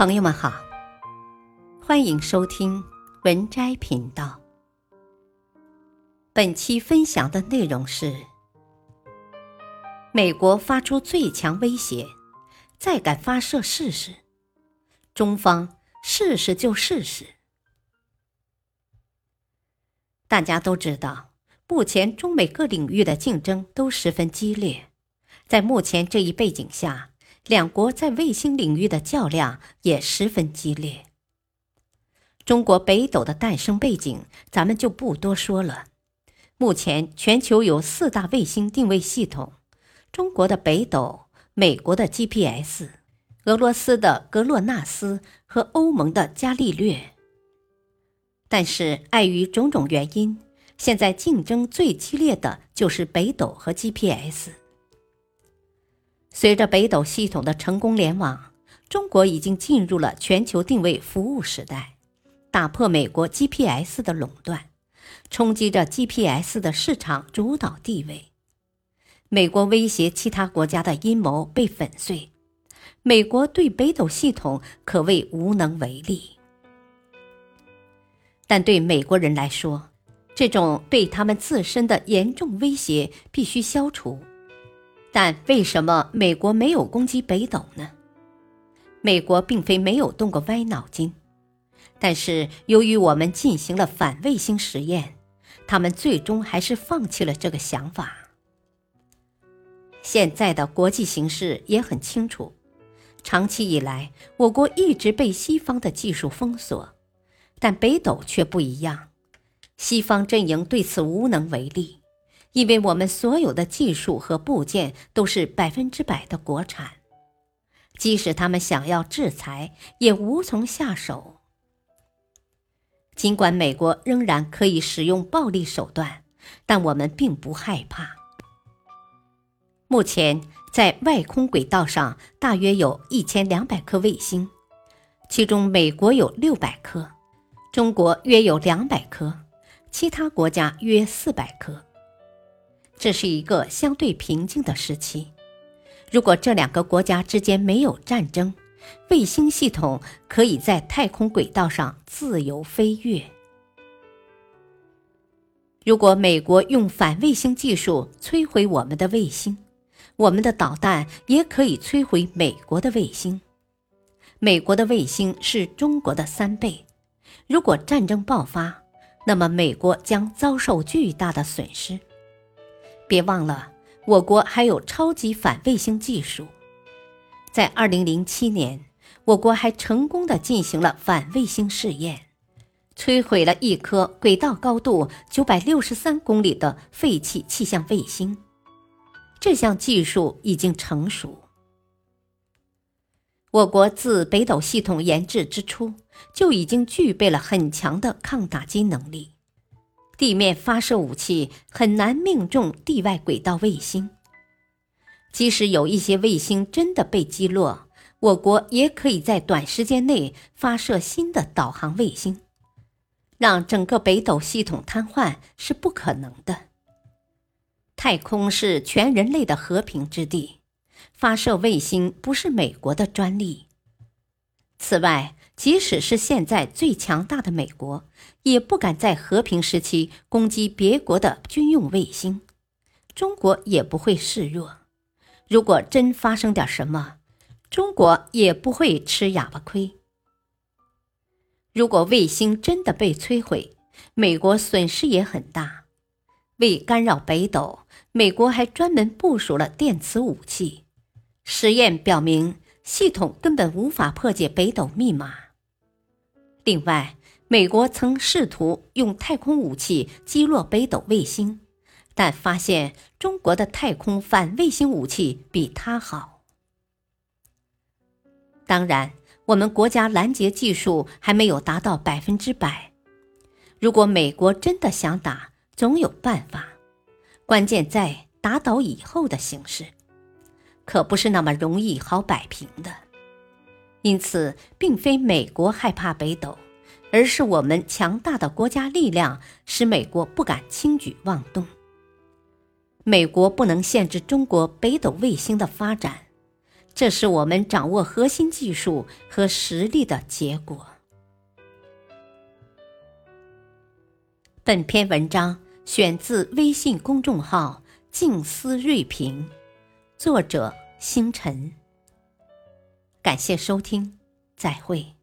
朋友们好，欢迎收听文摘频道。本期分享的内容是：美国发出最强威胁，再敢发射试试？中方试试就试试。大家都知道，目前中美各领域的竞争都十分激烈，在目前这一背景下。两国在卫星领域的较量也十分激烈。中国北斗的诞生背景，咱们就不多说了。目前全球有四大卫星定位系统：中国的北斗、美国的 GPS、俄罗斯的格洛纳斯和欧盟的伽利略。但是碍于种种原因，现在竞争最激烈的就是北斗和 GPS。随着北斗系统的成功联网，中国已经进入了全球定位服务时代，打破美国 GPS 的垄断，冲击着 GPS 的市场主导地位。美国威胁其他国家的阴谋被粉碎，美国对北斗系统可谓无能为力。但对美国人来说，这种对他们自身的严重威胁必须消除。但为什么美国没有攻击北斗呢？美国并非没有动过歪脑筋，但是由于我们进行了反卫星实验，他们最终还是放弃了这个想法。现在的国际形势也很清楚，长期以来，我国一直被西方的技术封锁，但北斗却不一样，西方阵营对此无能为力。因为我们所有的技术和部件都是百分之百的国产，即使他们想要制裁，也无从下手。尽管美国仍然可以使用暴力手段，但我们并不害怕。目前，在外空轨道上大约有一千两百颗卫星，其中美国有六百颗，中国约有两百颗，其他国家约四百颗。这是一个相对平静的时期。如果这两个国家之间没有战争，卫星系统可以在太空轨道上自由飞跃。如果美国用反卫星技术摧毁我们的卫星，我们的导弹也可以摧毁美国的卫星。美国的卫星是中国的三倍。如果战争爆发，那么美国将遭受巨大的损失。别忘了，我国还有超级反卫星技术。在二零零七年，我国还成功的进行了反卫星试验，摧毁了一颗轨道高度九百六十三公里的废弃气象卫星。这项技术已经成熟。我国自北斗系统研制之初，就已经具备了很强的抗打击能力。地面发射武器很难命中地外轨道卫星。即使有一些卫星真的被击落，我国也可以在短时间内发射新的导航卫星，让整个北斗系统瘫痪是不可能的。太空是全人类的和平之地，发射卫星不是美国的专利。此外，即使是现在最强大的美国，也不敢在和平时期攻击别国的军用卫星。中国也不会示弱。如果真发生点什么，中国也不会吃哑巴亏。如果卫星真的被摧毁，美国损失也很大。为干扰北斗，美国还专门部署了电磁武器。实验表明，系统根本无法破解北斗密码。另外，美国曾试图用太空武器击落北斗卫星，但发现中国的太空反卫星武器比它好。当然，我们国家拦截技术还没有达到百分之百。如果美国真的想打，总有办法。关键在打倒以后的形势，可不是那么容易好摆平的。因此并非美国害怕北斗，而是我们强大的国家力量使美国不敢轻举妄动。美国不能限制中国北斗卫星的发展，这是我们掌握核心技术和实力的结果。本篇文章选自微信公众号静思睿评，作者星辰。感谢收听再会。